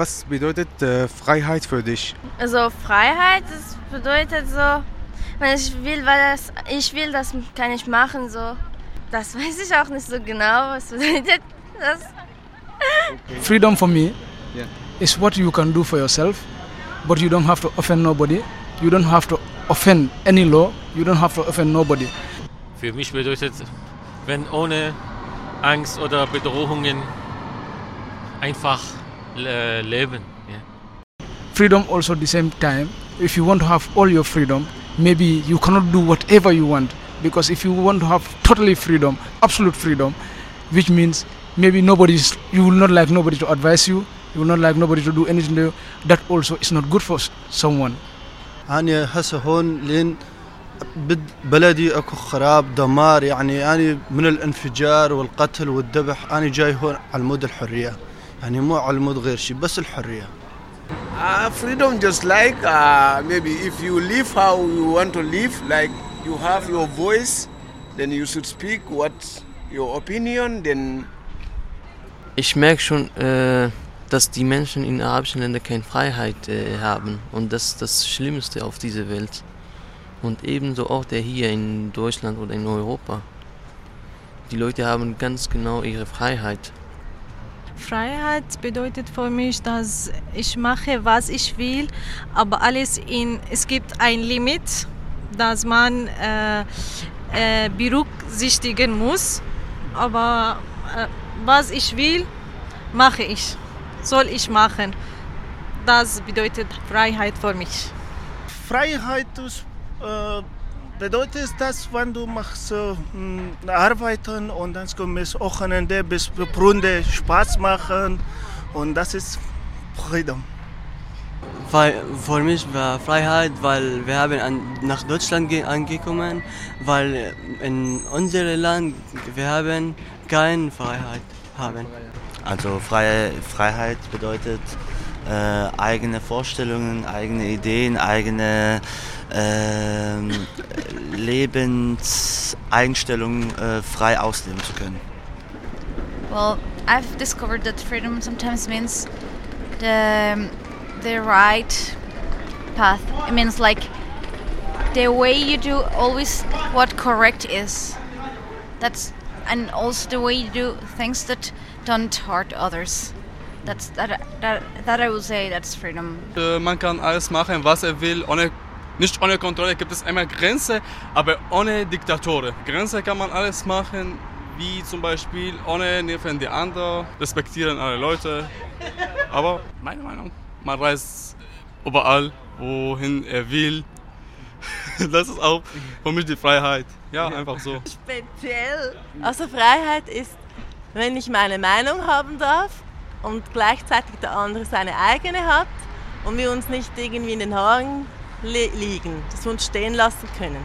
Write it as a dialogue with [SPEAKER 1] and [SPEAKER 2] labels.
[SPEAKER 1] Was bedeutet äh, Freiheit für dich?
[SPEAKER 2] Also Freiheit, das bedeutet so, wenn ich will, weil das, ich will, das kann ich machen. So, das weiß ich auch nicht so genau, was bedeutet das.
[SPEAKER 3] Freedom for me
[SPEAKER 1] Yeah.
[SPEAKER 3] is what you can do for yourself, but you don't have to offend nobody. You don't have to offend any law. You don't have to offend nobody.
[SPEAKER 4] Für mich bedeutet, wenn ohne Angst oder Bedrohungen einfach äh, leben. Ja.
[SPEAKER 3] Freedom also at the same time. If you want to have all your freedom, maybe you cannot do whatever you want because if you want to have totally freedom, absolute freedom, which means maybe nobody's you will not like nobody to advise you. You will not like nobody to do anything to you. That also is not good for someone.
[SPEAKER 5] أنا هسه هون لين بد بلدي اكو خراب دمار يعني أنا من الانفجار والقتل والذبح أنا جاي هون على مود الحرية يعني مو على مود غير شيء بس الحرية
[SPEAKER 6] Uh, freedom just like uh, maybe if you live how you want to live, like you have your voice, then you should speak what your opinion, then
[SPEAKER 7] Ich merke schon, äh, dass die Menschen in arabischen Ländern keine Freiheit äh, haben. Und das ist das Schlimmste auf dieser Welt. Und ebenso auch der hier in Deutschland oder in Europa. Die Leute haben ganz genau ihre Freiheit.
[SPEAKER 8] Freiheit bedeutet für mich, dass ich mache, was ich will, aber alles in, es gibt ein Limit, das man äh, äh, berücksichtigen muss. Aber äh, was ich will, mache ich, soll ich machen. Das bedeutet Freiheit für mich.
[SPEAKER 9] Freiheit ist, äh, bedeutet das, wenn du machst äh, mh, arbeiten und dann kommst Wochenende bis Freunde Spaß machen und das ist Freedom.
[SPEAKER 10] Weil für mich war Freiheit, weil wir haben an, nach Deutschland ge- angekommen, weil in unserem Land wir haben keine Freiheit haben.
[SPEAKER 11] Also freie Freiheit bedeutet äh, eigene Vorstellungen, eigene Ideen, eigene ähm, Lebenseinstellungen äh, frei ausleben zu können.
[SPEAKER 12] Well, I've discovered that freedom sometimes means the the right path. It means like the way you do always what correct is. That's and also the way you do things that don't hurt others. That's that that that I would say that's freedom.
[SPEAKER 13] Äh, Man kann alles machen, was er will, ohne, nicht ohne Kontrolle. Gibt es immer Grenze, aber ohne Diktatoren. Grenze kann man alles machen, wie zum Beispiel ohne nerven die anderen, respektieren alle Leute. Aber meine Meinung, man reist überall, wohin er will. Das ist auch für mich die Freiheit. Ja, einfach so.
[SPEAKER 14] Speziell. Also Freiheit ist, wenn ich meine Meinung haben darf und gleichzeitig der andere seine eigene hat und wir uns nicht irgendwie in den Haaren liegen, dass wir uns stehen lassen können.